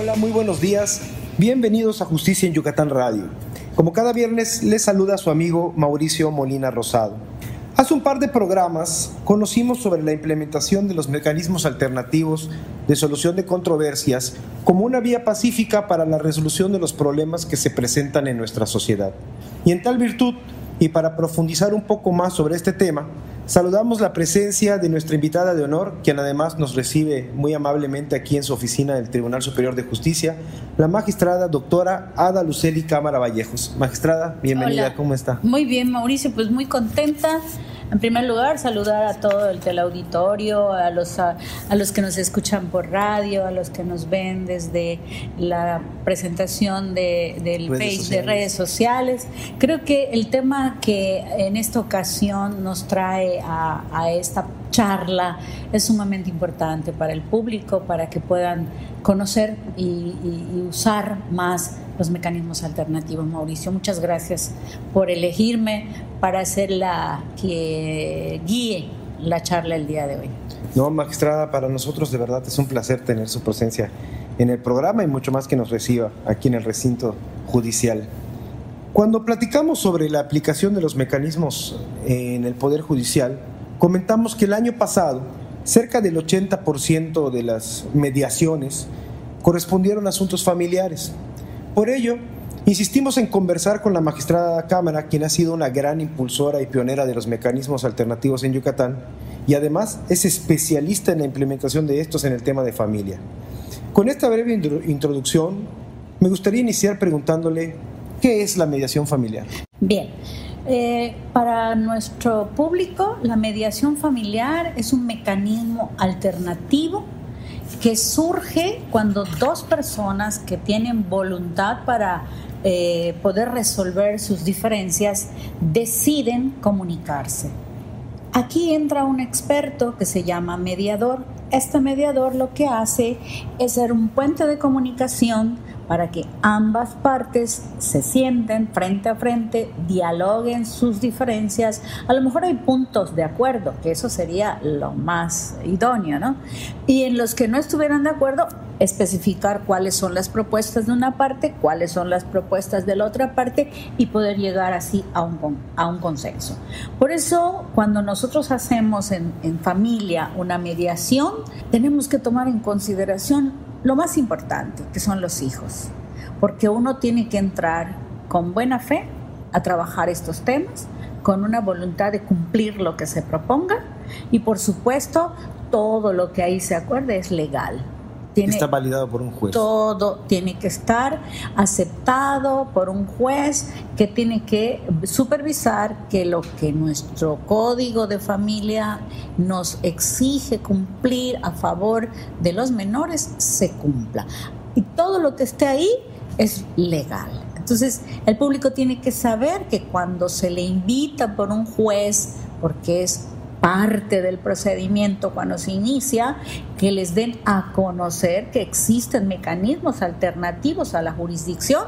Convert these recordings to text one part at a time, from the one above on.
Hola, muy buenos días. Bienvenidos a Justicia en Yucatán Radio. Como cada viernes, les saluda su amigo Mauricio Molina Rosado. Hace un par de programas conocimos sobre la implementación de los mecanismos alternativos de solución de controversias como una vía pacífica para la resolución de los problemas que se presentan en nuestra sociedad. Y en tal virtud, y para profundizar un poco más sobre este tema, saludamos la presencia de nuestra invitada de honor, quien además nos recibe muy amablemente aquí en su oficina del Tribunal Superior de Justicia, la magistrada doctora Ada Luceli Cámara Vallejos. Magistrada, bienvenida, ¿cómo está? Muy bien, Mauricio, pues muy contenta en primer lugar, saludar a todo el teleauditorio, a los, a, los que nos escuchan por radio, a los que nos ven desde la presentación de, del page de redes sociales. Creo que el tema que en esta ocasión nos trae a, a esta charla es sumamente importante para el público, para que puedan conocer y, usar más los mecanismos alternativos. Mauricio, muchas gracias por elegirme para ser la que guíe la charla el día de hoy. No, magistrada, para nosotros de verdad es un placer tener su presencia en el programa y mucho más que nos reciba aquí en el recinto judicial. Cuando platicamos sobre la aplicación de los mecanismos en el Poder Judicial, comentamos que el año pasado cerca del 80% de las mediaciones correspondieron a asuntos familiares. Por ello, insistimos en conversar con la magistrada Cámara, quien ha sido una gran impulsora y pionera de los mecanismos alternativos en Yucatán y además es especialista en la implementación de estos en el tema de familia. Con esta breve introducción, me gustaría iniciar preguntándole qué es la mediación familiar. Bien, eh, para nuestro público, la mediación familiar es un mecanismo alternativo que surge cuando dos personas que tienen voluntad para eh, poder resolver sus diferencias deciden comunicarse. Aquí entra un experto que se llama mediador. Este mediador lo que hace es ser un puente de comunicación para que ambas partes se sienten frente a frente, dialoguen sus diferencias. A lo mejor hay puntos de acuerdo, que eso sería lo más idóneo, ¿no? Y en los que no estuvieran de acuerdo, especificar cuáles son las propuestas de una parte, cuáles son las propuestas de la otra parte y poder llegar así a un, a un consenso. Por eso, cuando nosotros hacemos en, en familia una mediación, tenemos que tomar en consideración lo más importante, que son los hijos, porque uno tiene que entrar con buena fe a trabajar estos temas, con una voluntad de cumplir lo que se proponga y por supuesto todo lo que ahí se acuerde es legal, está validado por un juez. Todo tiene que estar aceptado por un juez que tiene que supervisar que lo que nuestro código de familia nos exige cumplir a favor de los menores se cumpla. Y todo lo que esté ahí es legal. Entonces, el público tiene que saber que cuando se le invita por un juez, porque es parte del procedimiento cuando se inicia, que les den a conocer que existen mecanismos alternativos a la jurisdicción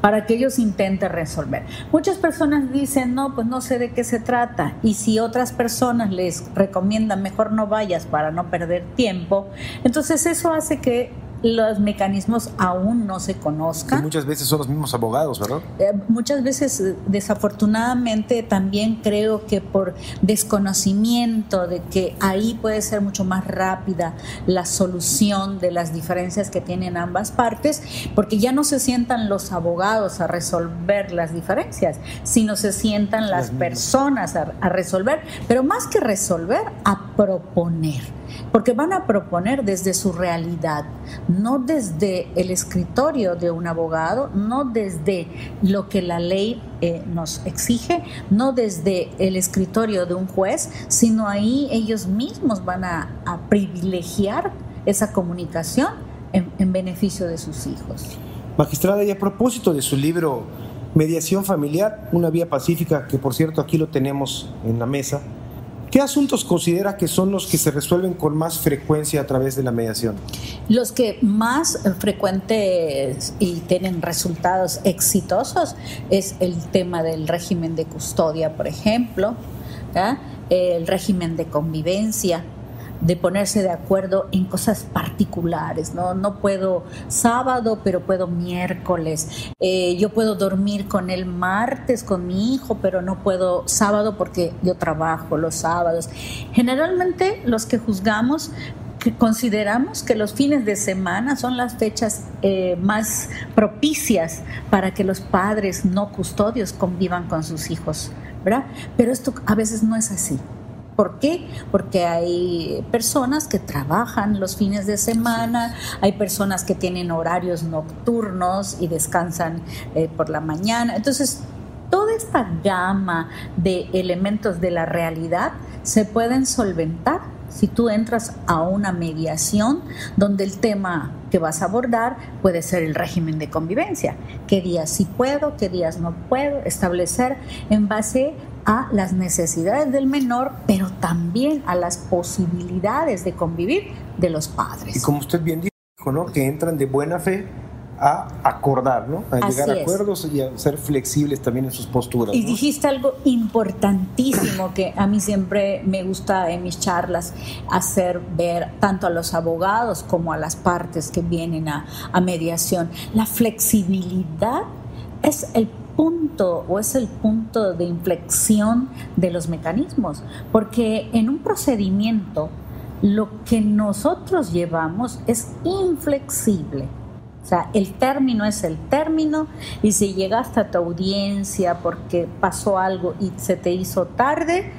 para que ellos intenten resolver. Muchas personas dicen, no, pues no sé de qué se trata, y si otras personas les recomiendan mejor no vayas para no perder tiempo, entonces eso hace que los mecanismos aún no se conozcan. Y muchas veces son los mismos abogados, ¿verdad? Eh, muchas veces, eh, desafortunadamente, también creo que por desconocimiento de que ahí puede ser mucho más rápida la solución de las diferencias que tienen ambas partes, porque ya no se sientan los abogados a resolver las diferencias, sino se sientan las, personas a resolver, pero más que resolver, a proponer porque van a proponer desde su realidad, no desde el escritorio de un abogado, no desde lo que la ley eh, nos exige, no desde el escritorio de un juez, sino ahí ellos mismos van a, privilegiar esa comunicación en, en beneficio de sus hijos. Magistrada, y a propósito de su libro Mediación Familiar, una vía pacífica, que por cierto aquí lo tenemos en la mesa, ¿Qué asuntos considera que son los que se resuelven con más frecuencia a través de la mediación? Los que más frecuentes y tienen resultados exitosos es el tema del régimen de custodia, por ejemplo, el régimen de convivencia, de ponerse de acuerdo en cosas particulares, ¿no? No puedo sábado, pero puedo miércoles. Eh, yo puedo dormir con el martes con mi hijo, pero no puedo sábado porque yo trabajo los sábados. Generalmente los que juzgamos consideramos que los fines de semana son las fechas eh, más propicias para que los padres no custodios convivan con sus hijos, ¿verdad? Pero esto a veces no es así. ¿Por qué? Porque hay personas que trabajan los fines de semana, hay personas que tienen horarios nocturnos y descansan eh, por la mañana. Entonces, toda esta gama de elementos de la realidad se pueden solventar si tú entras a una mediación donde el tema que vas a abordar puede ser el régimen de convivencia, qué días sí puedo, qué días no puedo, establecer en base a las necesidades del menor, pero también a las posibilidades de convivir de los padres. Y como usted bien dijo, ¿no? que entran de buena fe a acordar, ¿no? A llegar a acuerdos y a ser flexibles también en sus posturas. Y dijiste algo importantísimo que a mí siempre me gusta en mis charlas hacer ver tanto a los abogados como a las partes que vienen a, a mediación. La flexibilidad es el punto o es el punto de inflexión de los mecanismos, porque en un procedimiento lo que nosotros llevamos es inflexible o sea, el término es el término y si llegaste a tu audiencia porque pasó algo y se te hizo tarde,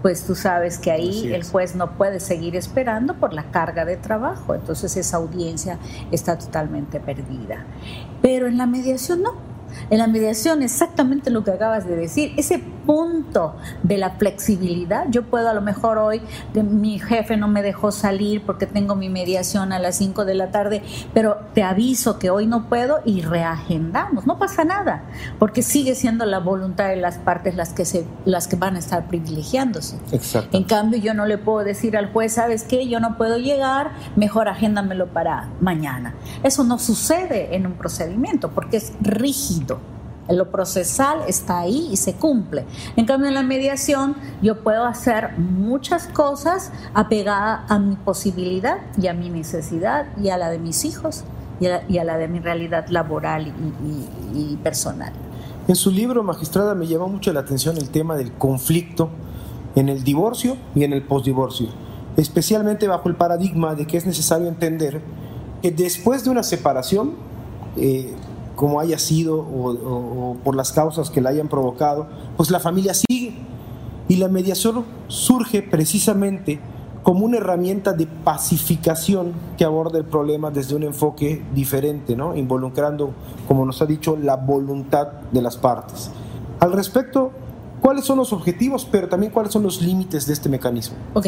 pues tú sabes que ahí el juez no puede seguir esperando por la carga de trabajo. Entonces esa audiencia está totalmente perdida. Pero en la mediación no en la mediación, exactamente lo que acabas de decir, ese punto de la flexibilidad, yo puedo a lo mejor hoy, mi jefe no me dejó salir porque tengo mi mediación a las 5 de la tarde, pero te aviso que hoy no puedo y reagendamos, no pasa nada, porque sigue siendo la voluntad de las partes las que, se, las que van a estar privilegiándose. Exacto. En cambio, yo no le puedo decir al juez, ¿sabes qué? Yo no puedo llegar, mejor agéndamelo para mañana. Eso no sucede en un procedimiento porque es rígido lo procesal está ahí y se cumple. En cambio, en la mediación yo puedo hacer muchas cosas apegadas a mi posibilidad y a mi necesidad y a la de mis hijos y a la, de mi realidad laboral y, personal. En su libro, magistrada, me llama mucho la atención el tema del conflicto en el divorcio y en el postdivorcio, especialmente bajo el paradigma de que es necesario entender que después de una separación, eh, como haya sido o, por las causas que la hayan provocado, pues la familia sigue. Y la mediación surge precisamente como una herramienta de pacificación que aborda el problema desde un enfoque diferente, ¿no? involucrando, como nos ha dicho, la voluntad de las partes. Al respecto, ¿Cuáles son los objetivos, pero también cuáles son los límites de este mecanismo? Ok,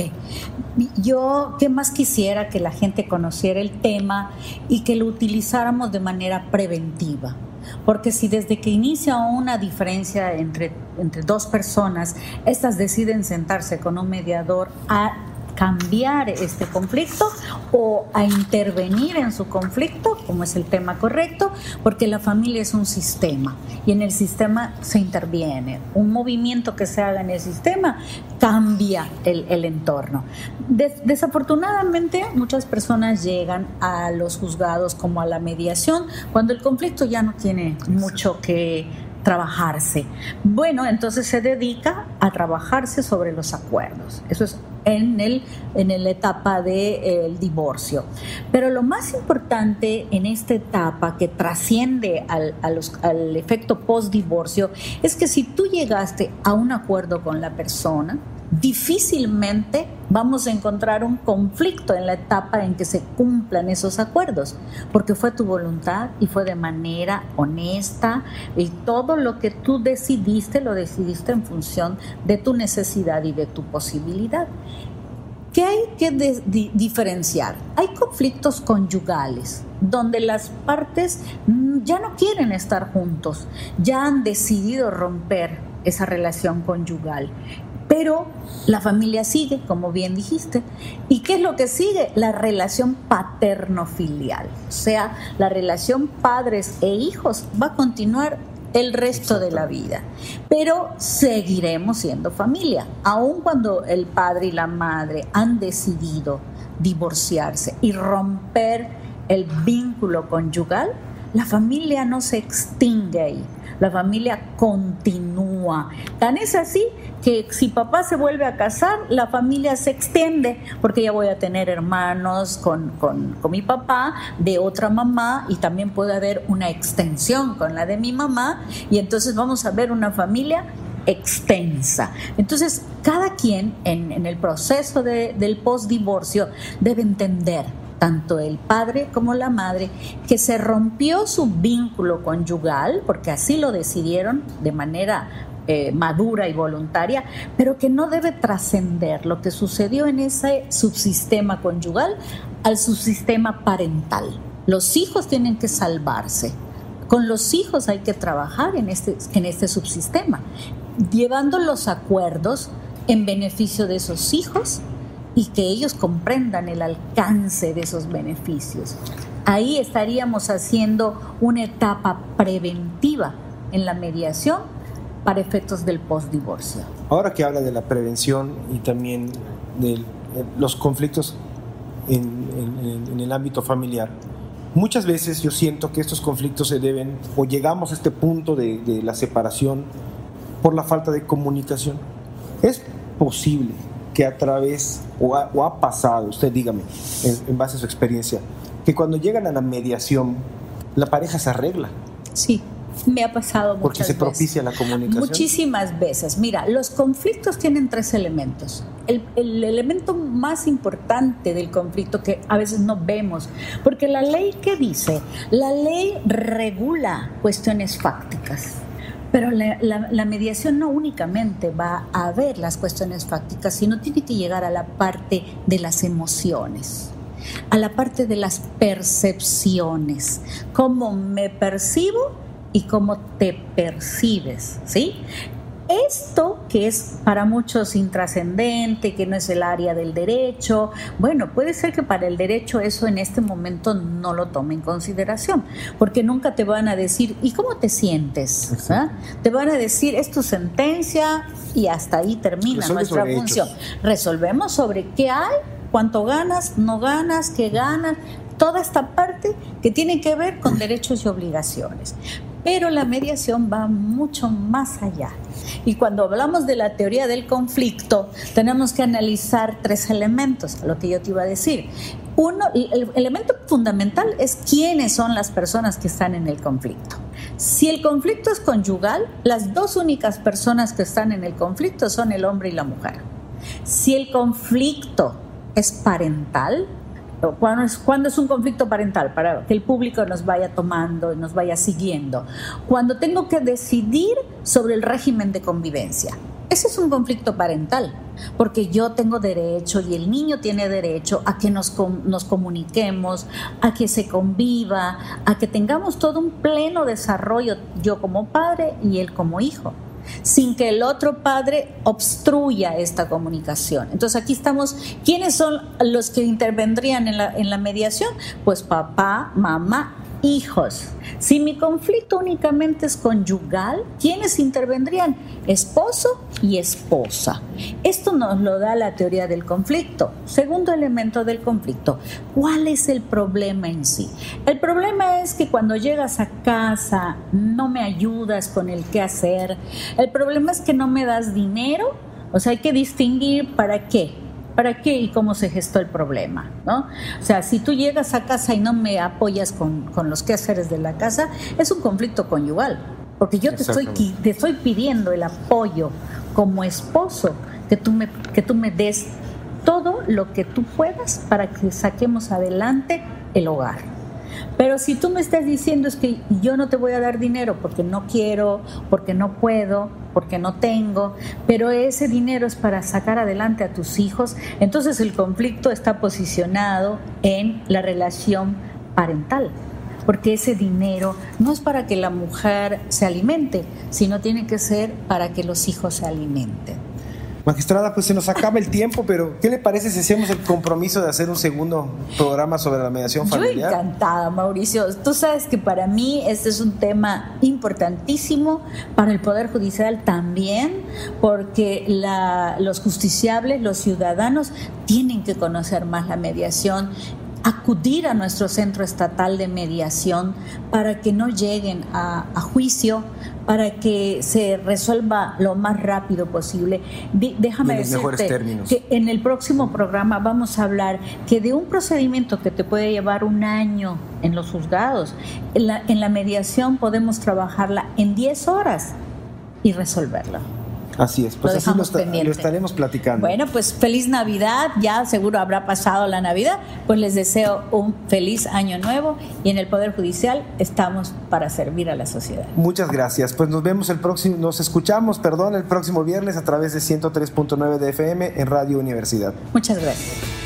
yo qué más quisiera que la gente conociera el tema y que lo utilizáramos de manera preventiva. Porque si desde que inicia una diferencia entre, entre dos personas, estas deciden sentarse con un mediador a cambiar este conflicto o a intervenir en su conflicto, como es el tema correcto, porque la familia es un sistema y en el sistema se interviene. Un movimiento que se haga en el sistema cambia el, entorno. desafortunadamente, muchas personas llegan a los juzgados como a la mediación cuando el conflicto ya no tiene mucho que trabajarse. Bueno, entonces se dedica a trabajarse sobre los acuerdos. Eso es en, el, en la etapa del de, eh, divorcio. Pero lo más importante en esta etapa que trasciende al, al efecto post-divorcio es que si tú llegaste a un acuerdo con la persona, difícilmente vamos a encontrar un conflicto en la etapa en que se cumplan esos acuerdos, porque fue tu voluntad y fue de manera honesta y todo lo que tú decidiste lo decidiste en función de tu necesidad y de tu posibilidad. ¿Qué hay que diferenciar? Hay conflictos conyugales donde las partes ya no quieren estar juntos, ya han decidido romper esa relación conyugal pero la familia sigue, como bien dijiste. ¿Y qué es lo que sigue? La relación paterno-filial. O sea, la relación padres e hijos va a continuar el resto de la vida. Pero seguiremos siendo familia, aun cuando el padre y la madre han decidido divorciarse y romper el vínculo conyugal, la familia no se extingue ahí, la familia continúa. Tan es así que si papá se vuelve a casar, la familia se extiende, porque ya voy a tener hermanos con, con, mi papá, de otra mamá, y también puede haber una extensión con la de mi mamá, y entonces vamos a ver una familia extensa. Entonces, cada quien en, el proceso de, del postdivorcio debe entender tanto el padre como la madre, que se rompió su vínculo conyugal, porque así lo decidieron de manera eh, madura y voluntaria, pero que no debe trascender lo que sucedió en ese subsistema conyugal al subsistema parental. Los hijos tienen que salvarse. Con los hijos hay que trabajar en este, en este subsistema, llevando los acuerdos en beneficio de esos hijos y que ellos comprendan el alcance de esos beneficios. Ahí estaríamos haciendo una etapa preventiva en la mediación para efectos del postdivorcio. Ahora que habla de la prevención y también de los conflictos en, el ámbito familiar, muchas veces yo siento que estos conflictos se deben o llegamos a este punto de, la separación por la falta de comunicación. Es posible que a través, o ha, pasado, usted dígame, en, base a su experiencia, que cuando llegan a la mediación, la pareja se arregla. Sí, me ha pasado muchas Porque se propicia la comunicación. Muchísimas veces. Mira, los conflictos tienen tres elementos. El, el, elemento más importante del conflicto que a veces no vemos, porque la ley que dice, la ley regula cuestiones fácticas. Pero la, mediación no únicamente va a ver las cuestiones fácticas, sino tiene que llegar a la parte de las emociones, a la parte de las percepciones, cómo me percibo y cómo te percibes, ¿sí? Esto que es para muchos intrascendente, que no es el área del derecho, bueno, puede ser que para el derecho eso en este momento no lo tome en consideración, porque nunca te van a decir, ¿y cómo te sientes? ¿Ah? Te van a decir, es tu sentencia y hasta ahí termina nuestra función. Resolvemos sobre qué hay, cuánto ganas, no ganas, qué ganas, toda esta parte que tiene que ver con derechos y obligaciones. Pero la mediación va mucho más allá. Y cuando hablamos de la teoría del conflicto, tenemos que analizar tres elementos, lo que yo te iba a decir. Uno, el elemento fundamental es quiénes son las personas que están en el conflicto. Si el conflicto es conyugal, las dos únicas personas que están en el conflicto son el hombre y la mujer. Si el conflicto es parental, cuando es, cuando es un conflicto parental, para que el público nos vaya tomando y nos vaya siguiendo. Cuando tengo que decidir sobre el régimen de convivencia. Ese es un conflicto parental, porque yo tengo derecho y el niño tiene derecho a que nos, nos comuniquemos, a que se conviva, a que tengamos todo un pleno desarrollo, yo como padre y él como hijo sin que el otro padre obstruya esta comunicación. Entonces aquí estamos, ¿quiénes son los que intervendrían en la, en la mediación? Pues papá, mamá hijos. Si mi conflicto únicamente es conyugal, ¿quiénes intervendrían? Esposo y esposa. Esto nos lo da la teoría del conflicto. Segundo elemento del conflicto, ¿cuál es el problema en sí? El problema es que cuando llegas a casa no me ayudas con el qué hacer. El problema es que no me das dinero. O sea, hay que distinguir para qué ¿Para qué y cómo se gestó el problema? ¿no? O sea, si tú llegas a casa y no me apoyas con, con los quehaceres de la casa, es un conflicto conyugal, porque yo te estoy, te estoy pidiendo el apoyo como esposo, que tú, me, que tú me des todo lo que tú puedas para que saquemos adelante el hogar. Pero si tú me estás diciendo es que yo no te voy a dar dinero porque no quiero, porque no puedo, porque no tengo, pero ese dinero es para sacar adelante a tus hijos, entonces el conflicto está posicionado en la relación parental porque ese dinero no es para que la mujer se alimente, sino tiene que ser para que los hijos se alimenten. Magistrada, pues se nos acaba el tiempo, pero ¿qué le parece si hacemos el compromiso de hacer un segundo programa sobre la mediación familiar? Yo encantada, Mauricio. Tú sabes que para mí este es un tema importantísimo, para el Poder Judicial también, porque la, los justiciables, los ciudadanos, tienen que conocer más la mediación acudir a nuestro centro estatal de mediación para que no lleguen a, juicio, para que se resuelva lo más rápido posible. Déjame decirte que en el próximo programa vamos a hablar que de un procedimiento que te puede llevar un año en los juzgados, en la, en la mediación podemos trabajarla en 10 horas y resolverla. Así es, pues así lo, estaremos platicando. Bueno, pues feliz Navidad, ya seguro habrá pasado la Navidad, pues les deseo un feliz año nuevo y en el Poder Judicial estamos para servir a la sociedad. Muchas gracias, pues nos vemos el próximo, nos escuchamos, perdón, el próximo viernes a través de 103.9 de FM en Radio Universidad. Muchas gracias.